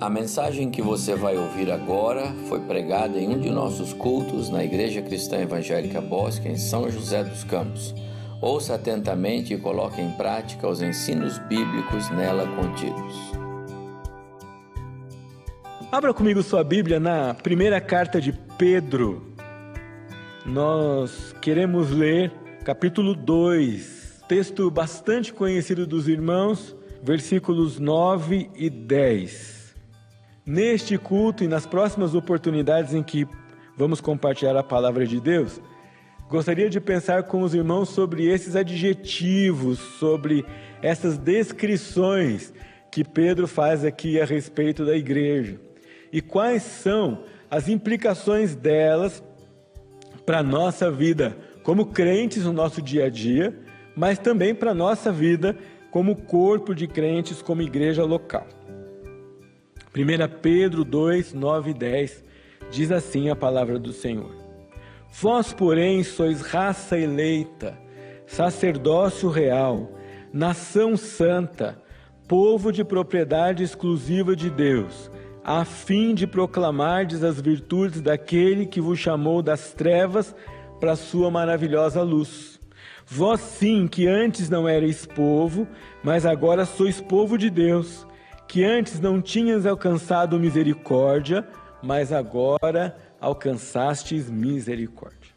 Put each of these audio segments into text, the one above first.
A mensagem que você vai ouvir agora foi pregada em um de nossos cultos na Igreja Cristã Evangélica Bosque, em São José dos Campos. Ouça atentamente e coloque em prática os ensinos bíblicos nela contidos. Abra comigo sua Bíblia na primeira carta de Pedro. Nós queremos ler capítulo 2, texto bastante conhecido dos irmãos, versículos 9 e 10. Neste culto e nas próximas oportunidades em que vamos compartilhar a palavra de Deus, gostaria de pensar com os irmãos sobre esses adjetivos, sobre essas descrições que Pedro faz aqui a respeito da igreja e quais são as implicações delas para a nossa vida como crentes no nosso dia a dia, mas também para a nossa vida como corpo de crentes, como igreja local. 1 Pedro 2, 9 e 10 diz assim a palavra do Senhor: Vós, porém, sois raça eleita, sacerdócio real, nação santa, povo de propriedade exclusiva de Deus, a fim de proclamardes as virtudes daquele que vos chamou das trevas para a sua maravilhosa luz. Vós sim, que antes não erais povo, mas agora sois povo de Deus que antes não tinhas alcançado misericórdia, mas agora alcançastes misericórdia.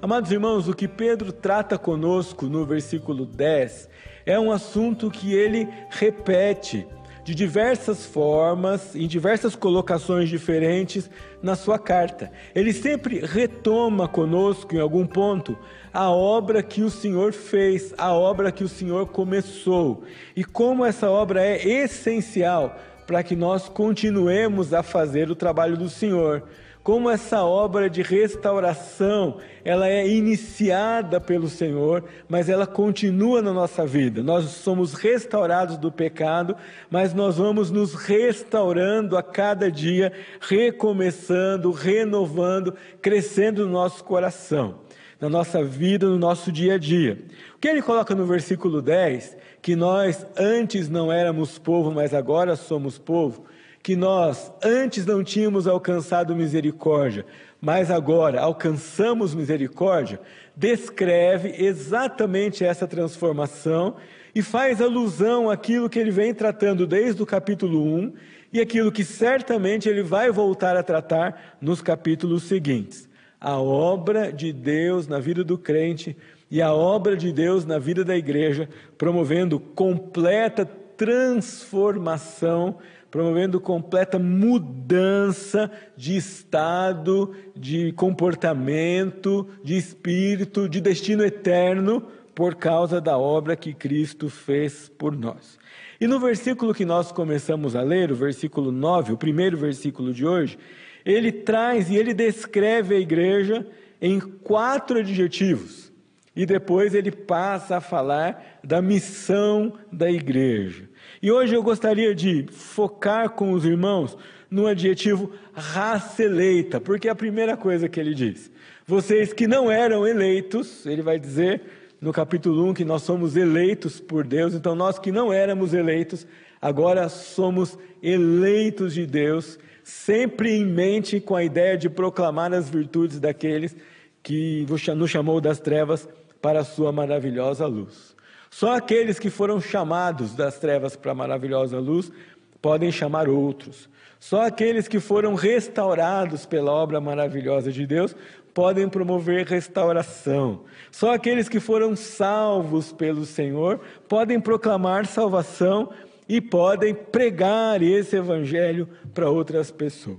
Amados irmãos, o que Pedro trata conosco no versículo 10 é um assunto que ele repete de diversas formas, em diversas colocações diferentes na sua carta. Ele sempre retoma conosco, em algum ponto, a obra que o Senhor fez, a obra que o Senhor começou, e como essa obra é essencial para que nós continuemos a fazer o trabalho do Senhor como essa obra de restauração, ela é iniciada pelo Senhor, mas ela continua na nossa vida. Nós somos restaurados do pecado, mas nós vamos nos restaurando a cada dia, recomeçando, renovando, crescendo no nosso coração, na nossa vida, no nosso dia a dia. O que ele coloca no versículo 10, que nós antes não éramos povo, mas agora somos povo, que nós antes não tínhamos alcançado misericórdia, mas agora alcançamos misericórdia, descreve exatamente essa transformação e faz alusão àquilo que ele vem tratando desde o capítulo 1 e aquilo que certamente ele vai voltar a tratar nos capítulos seguintes. A obra de Deus na vida do crente e a obra de Deus na vida da igreja, promovendo completa transformação promovendo completa mudança de estado, de comportamento, de espírito, de destino eterno, por causa da obra que Cristo fez por nós. E no versículo que nós começamos a ler, o versículo 9, o primeiro versículo de hoje, ele traz e ele descreve a igreja em quatro adjetivos. E depois ele passa a falar da missão da igreja. E hoje eu gostaria de focar com os irmãos no adjetivo raça eleita, porque é a primeira coisa que ele diz. Vocês que não eram eleitos, ele vai dizer no capítulo 1 que nós somos eleitos por Deus, então nós que não éramos eleitos, agora somos eleitos de Deus, sempre em mente com a ideia de proclamar as virtudes daqueles que nos chamou das trevas para a sua maravilhosa luz. Só aqueles que foram chamados das trevas para a maravilhosa luz podem chamar outros. Só aqueles que foram restaurados pela obra maravilhosa de Deus podem promover restauração. Só aqueles que foram salvos pelo Senhor podem proclamar salvação e podem pregar esse evangelho para outras pessoas.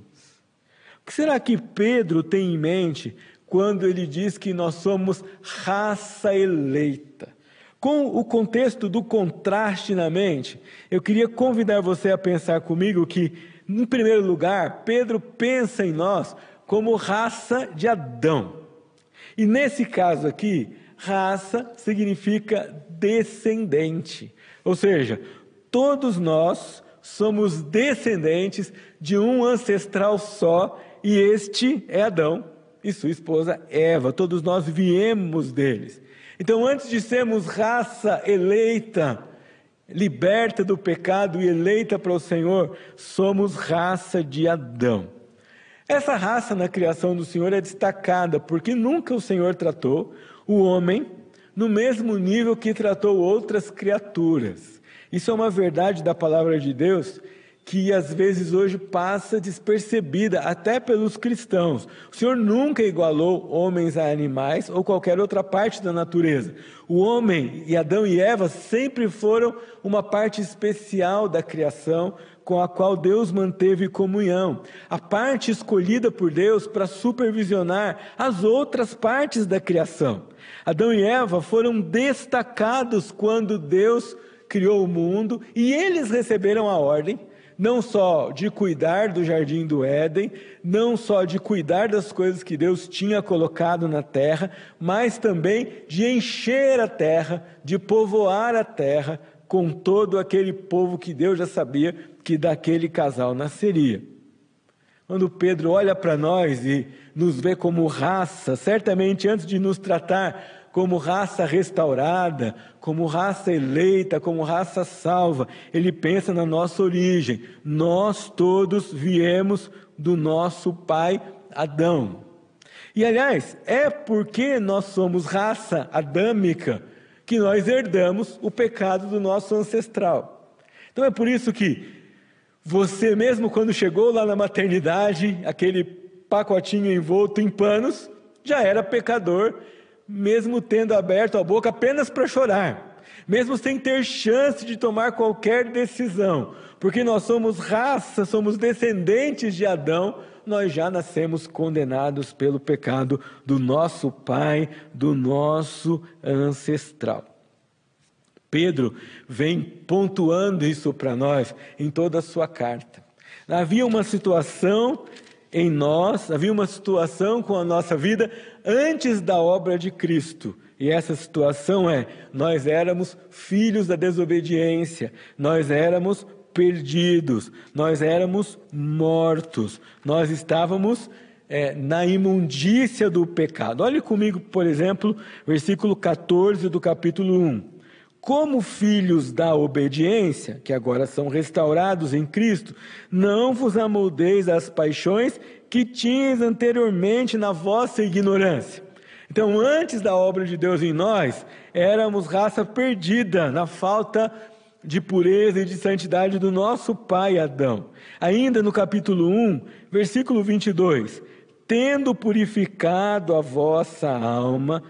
O que será que Pedro tem em mente quando ele diz que nós somos raça eleita? Com o contexto do contraste na mente, eu queria convidar você a pensar comigo que, em primeiro lugar, Pedro pensa em nós como raça de Adão. E nesse caso aqui, raça significa descendente. Ou seja, todos nós somos descendentes de um ancestral só, e este é Adão e sua esposa Eva. Todos nós viemos deles. Então, antes de sermos raça eleita, liberta do pecado e eleita para o Senhor, somos raça de Adão. Essa raça na criação do Senhor é destacada porque nunca o Senhor tratou o homem no mesmo nível que tratou outras criaturas. Isso é uma verdade da palavra de Deus que às vezes hoje passa despercebida até pelos cristãos. O Senhor nunca igualou homens a animais ou qualquer outra parte da natureza. O homem e Adão e Eva sempre foram uma parte especial da criação com a qual Deus manteve comunhão. A parte escolhida por Deus para supervisionar as outras partes da criação. Adão e Eva foram destacados quando Deus criou o mundo e eles receberam a ordem não só de cuidar do jardim do Éden, não só de cuidar das coisas que Deus tinha colocado na terra, mas também de encher a terra, de povoar a terra com todo aquele povo que Deus já sabia que daquele casal nasceria. Quando Pedro olha para nós e nos vê como raça, certamente antes de nos tratar como raça restaurada, como raça eleita, como raça salva. Ele pensa na nossa origem. Nós todos viemos do nosso pai Adão. E aliás, é porque nós somos raça adâmica que nós herdamos o pecado do nosso ancestral. Então é por isso que você mesmo quando chegou lá na maternidade, aquele pacotinho envolto em panos, já era pecador mesmo tendo aberto a boca apenas para chorar, mesmo sem ter chance de tomar qualquer decisão, porque nós somos raça, somos descendentes de Adão, nós já nascemos condenados pelo pecado do nosso pai, do nosso ancestral. Pedro vem pontuando isso para nós em toda a sua carta. Havia uma situação em nós, havia uma situação com a nossa vida antes da obra de Cristo. E essa situação é: nós éramos filhos da desobediência, nós éramos perdidos, nós éramos mortos, nós estávamos é, na imundícia do pecado. Olhe comigo, por exemplo, versículo 14 do capítulo 1 como filhos da obediência, que agora são restaurados em Cristo, não vos amoldeis às paixões que tinhas anteriormente na vossa ignorância. Então, antes da obra de Deus em nós, éramos raça perdida na falta de pureza e de santidade do nosso pai Adão. Ainda no capítulo 1, versículo 22, tendo purificado a vossa alma,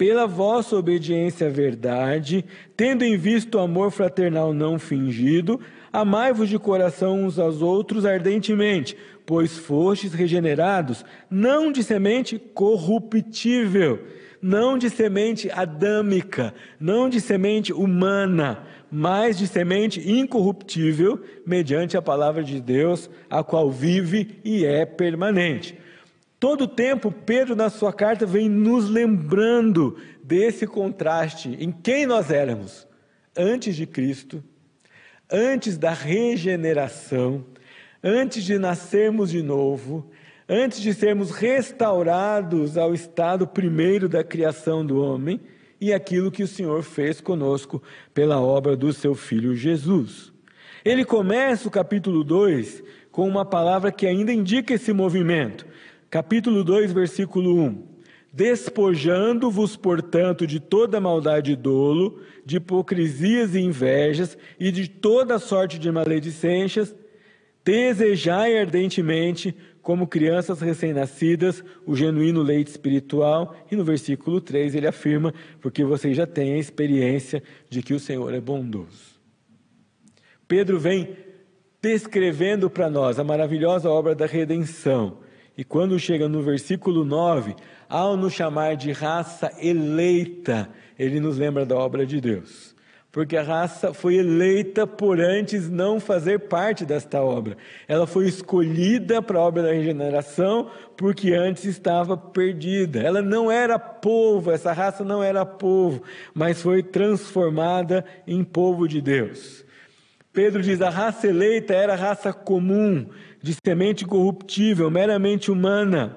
pela vossa obediência à verdade, tendo em vista o amor fraternal não fingido, amai-vos de coração uns aos outros ardentemente, pois fostes regenerados, não de semente corruptível, não de semente adâmica, não de semente humana, mas de semente incorruptível, mediante a palavra de Deus, a qual vive e é permanente. Todo o tempo, Pedro, na sua carta, vem nos lembrando desse contraste em quem nós éramos antes de Cristo, antes da regeneração, antes de nascermos de novo, antes de sermos restaurados ao estado primeiro da criação do homem e aquilo que o Senhor fez conosco pela obra do seu filho Jesus. Ele começa o capítulo 2 com uma palavra que ainda indica esse movimento capítulo 2, versículo 1. Despojando-vos, portanto, de toda maldade e dolo, de hipocrisias e invejas, e de toda sorte de maledicências, desejai ardentemente, como crianças recém-nascidas, o genuíno leite espiritual. E no versículo 3 ele afirma: porque vocês já têm a experiência de que o Senhor é bondoso. Pedro vem descrevendo para nós a maravilhosa obra da redenção e quando chega no versículo 9, ao nos chamar de raça eleita, ele nos lembra da obra de Deus. Porque a raça foi eleita por antes não fazer parte desta obra. Ela foi escolhida para a obra da regeneração porque antes estava perdida. Ela não era povo, essa raça não era povo, mas foi transformada em povo de Deus. Pedro diz: a raça eleita era raça comum, de semente corruptível, meramente humana,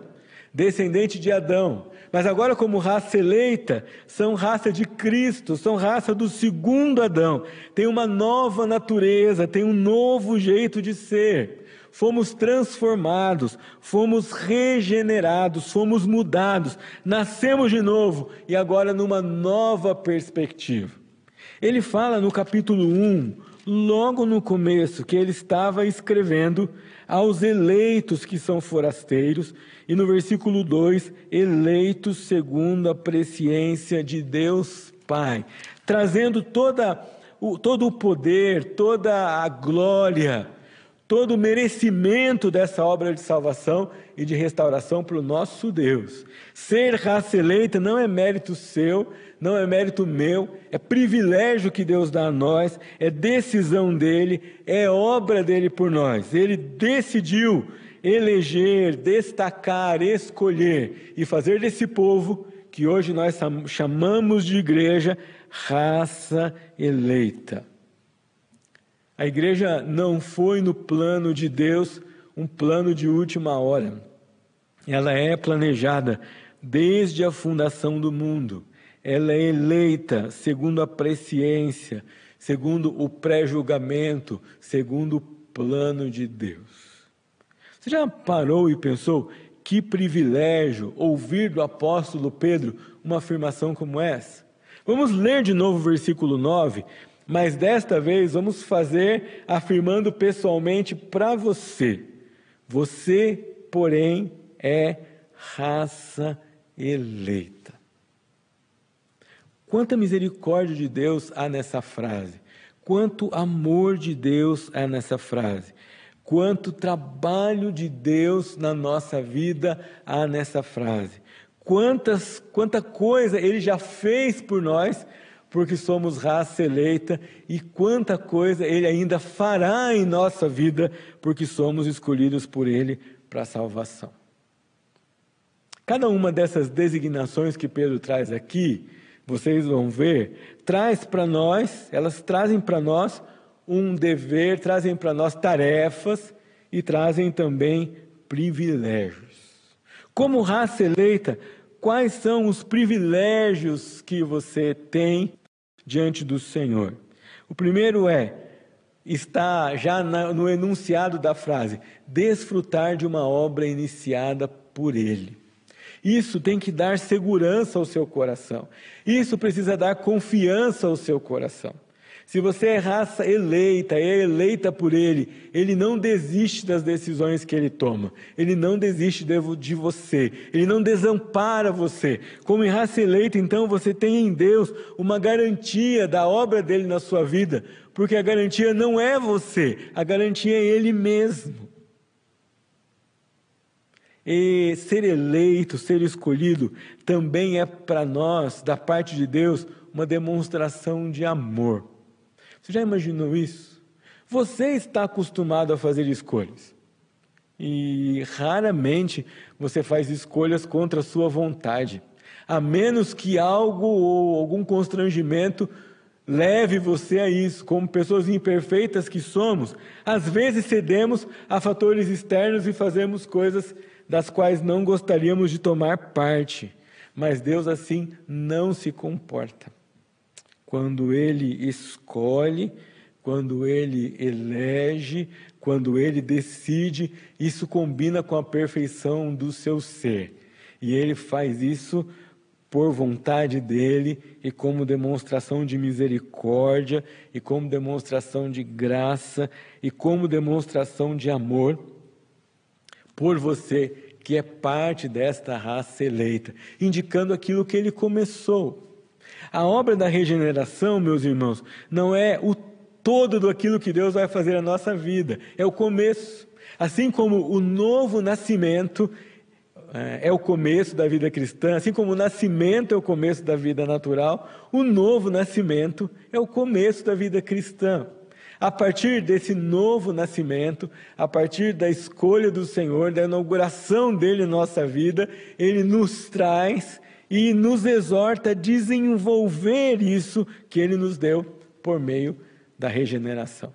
descendente de Adão. Mas agora, como raça eleita, são raça de Cristo, são raça do segundo Adão. Tem uma nova natureza, tem um novo jeito de ser. Fomos transformados, fomos regenerados, fomos mudados, nascemos de novo e agora numa nova perspectiva. Ele fala no capítulo 1, logo no começo, que ele estava escrevendo aos eleitos que são forasteiros, e no versículo 2, eleitos segundo a presciência de Deus Pai, trazendo toda, o, todo o poder, toda a glória, todo o merecimento dessa obra de salvação e de restauração para o nosso Deus. Ser raça eleita não é mérito seu, não é mérito meu, é privilégio que Deus dá a nós, é decisão dele, é obra dele por nós. Ele decidiu eleger, destacar, escolher e fazer desse povo que hoje nós chamamos de igreja raça eleita. A igreja não foi no plano de Deus um plano de última hora. Ela é planejada desde a fundação do mundo ela é eleita segundo a presciência, segundo o pré-julgamento, segundo o plano de Deus. Você já parou e pensou que privilégio ouvir do apóstolo Pedro uma afirmação como essa? Vamos ler de novo o versículo 9, mas desta vez vamos fazer afirmando pessoalmente para você. Você, porém, é raça eleita. Quanta misericórdia de Deus há nessa frase. Quanto amor de Deus há nessa frase. Quanto trabalho de Deus na nossa vida há nessa frase. Quantas, quanta coisa Ele já fez por nós, porque somos raça eleita, e quanta coisa Ele ainda fará em nossa vida, porque somos escolhidos por Ele para a salvação. Cada uma dessas designações que Pedro traz aqui, vocês vão ver, traz para nós, elas trazem para nós um dever, trazem para nós tarefas e trazem também privilégios. Como raça eleita, quais são os privilégios que você tem diante do Senhor? O primeiro é, está já no enunciado da frase, desfrutar de uma obra iniciada por Ele. Isso tem que dar segurança ao seu coração. Isso precisa dar confiança ao seu coração. Se você é raça eleita, é eleita por Ele, Ele não desiste das decisões que Ele toma, Ele não desiste de você, Ele não desampara você. Como raça eleita, então você tem em Deus uma garantia da obra dele na sua vida, porque a garantia não é você, a garantia é Ele mesmo. E ser eleito, ser escolhido, também é para nós, da parte de Deus, uma demonstração de amor. Você já imaginou isso? Você está acostumado a fazer escolhas. E raramente você faz escolhas contra a sua vontade, a menos que algo ou algum constrangimento leve você a isso. Como pessoas imperfeitas que somos, às vezes cedemos a fatores externos e fazemos coisas das quais não gostaríamos de tomar parte, mas Deus assim não se comporta. Quando Ele escolhe, quando Ele elege, quando Ele decide, isso combina com a perfeição do seu ser. E Ele faz isso por vontade dele e como demonstração de misericórdia e como demonstração de graça e como demonstração de amor por você, que é parte desta raça eleita, indicando aquilo que ele começou. A obra da regeneração, meus irmãos, não é o todo do aquilo que Deus vai fazer na nossa vida, é o começo. Assim como o novo nascimento é, é o começo da vida cristã, assim como o nascimento é o começo da vida natural, o novo nascimento é o começo da vida cristã. A partir desse novo nascimento, a partir da escolha do Senhor, da inauguração dele em nossa vida, ele nos traz e nos exorta a desenvolver isso que ele nos deu por meio da regeneração.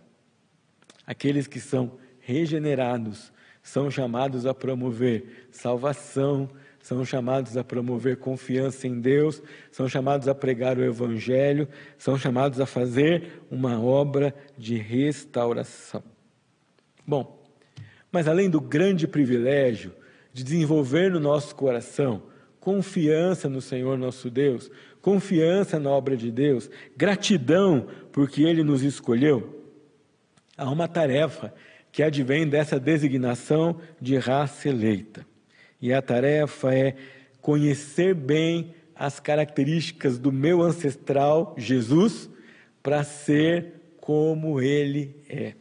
Aqueles que são regenerados são chamados a promover salvação, são chamados a promover confiança em Deus, são chamados a pregar o Evangelho, são chamados a fazer uma obra de restauração. Bom, mas além do grande privilégio de desenvolver no nosso coração confiança no Senhor nosso Deus, confiança na obra de Deus, gratidão porque Ele nos escolheu, há uma tarefa que advém dessa designação de raça eleita. E a tarefa é conhecer bem as características do meu ancestral Jesus para ser como ele é.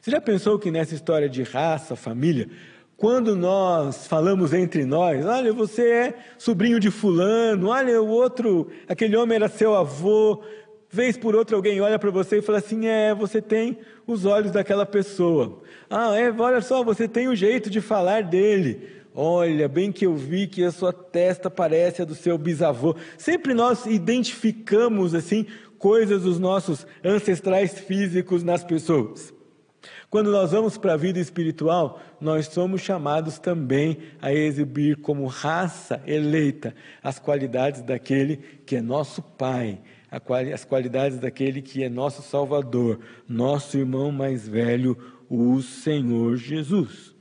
Você já pensou que nessa história de raça, família, quando nós falamos entre nós, olha, você é sobrinho de fulano, olha, o outro, aquele homem era seu avô, vez por outra alguém olha para você e fala assim: é, você tem os olhos daquela pessoa. Ah, é, olha só, você tem o jeito de falar dele. Olha, bem que eu vi que a sua testa parece a do seu bisavô. Sempre nós identificamos assim coisas dos nossos ancestrais físicos nas pessoas. Quando nós vamos para a vida espiritual, nós somos chamados também a exibir como raça eleita as qualidades daquele que é nosso Pai, as qualidades daquele que é nosso Salvador, nosso irmão mais velho, o Senhor Jesus.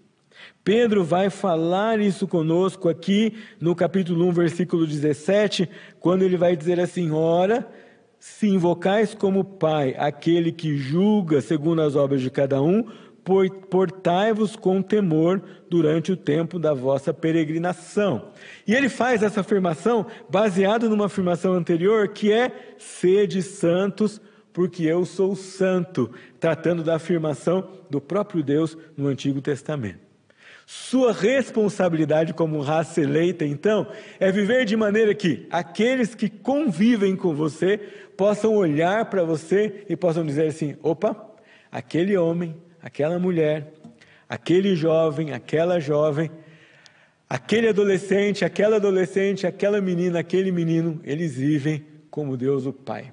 Pedro vai falar isso conosco aqui no capítulo 1, versículo 17, quando ele vai dizer assim: Ora, se invocais como Pai aquele que julga segundo as obras de cada um, portai-vos com temor durante o tempo da vossa peregrinação. E ele faz essa afirmação baseado numa afirmação anterior que é: sede santos, porque eu sou santo, tratando da afirmação do próprio Deus no Antigo Testamento. Sua responsabilidade como raça eleita, então, é viver de maneira que aqueles que convivem com você possam olhar para você e possam dizer assim: opa, aquele homem, aquela mulher, aquele jovem, aquela jovem, aquele adolescente, aquela adolescente, aquela menina, aquele menino, eles vivem como Deus o Pai.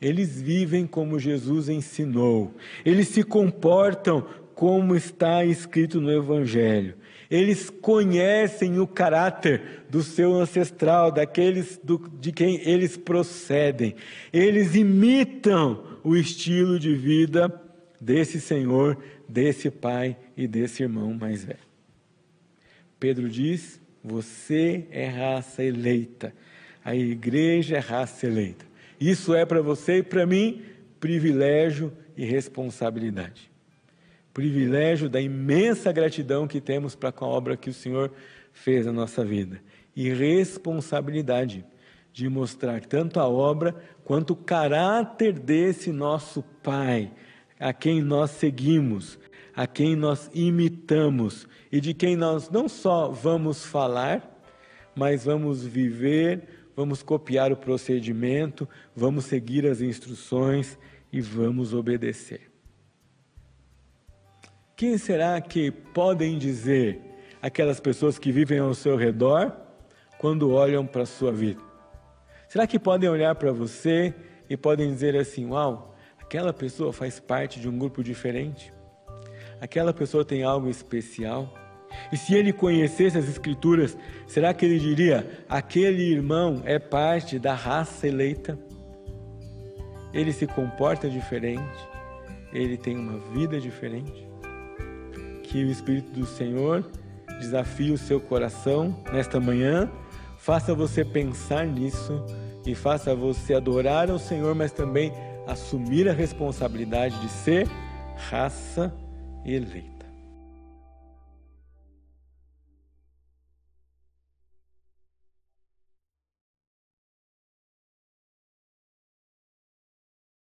Eles vivem como Jesus ensinou. Eles se comportam como está escrito no Evangelho. Eles conhecem o caráter do seu ancestral, daqueles do, de quem eles procedem. Eles imitam o estilo de vida desse Senhor, desse pai e desse irmão mais velho. Pedro diz: Você é raça eleita. A igreja é raça eleita. Isso é para você e para mim privilégio e responsabilidade privilégio da imensa gratidão que temos para com a obra que o Senhor fez na nossa vida e responsabilidade de mostrar tanto a obra quanto o caráter desse nosso Pai, a quem nós seguimos, a quem nós imitamos e de quem nós não só vamos falar, mas vamos viver, vamos copiar o procedimento, vamos seguir as instruções e vamos obedecer. Quem será que podem dizer aquelas pessoas que vivem ao seu redor quando olham para a sua vida? Será que podem olhar para você e podem dizer assim: Uau, aquela pessoa faz parte de um grupo diferente? Aquela pessoa tem algo especial? E se ele conhecesse as Escrituras, será que ele diria: aquele irmão é parte da raça eleita? Ele se comporta diferente, ele tem uma vida diferente que o Espírito do Senhor desafie o seu coração nesta manhã, faça você pensar nisso e faça você adorar ao Senhor, mas também assumir a responsabilidade de ser raça eleita.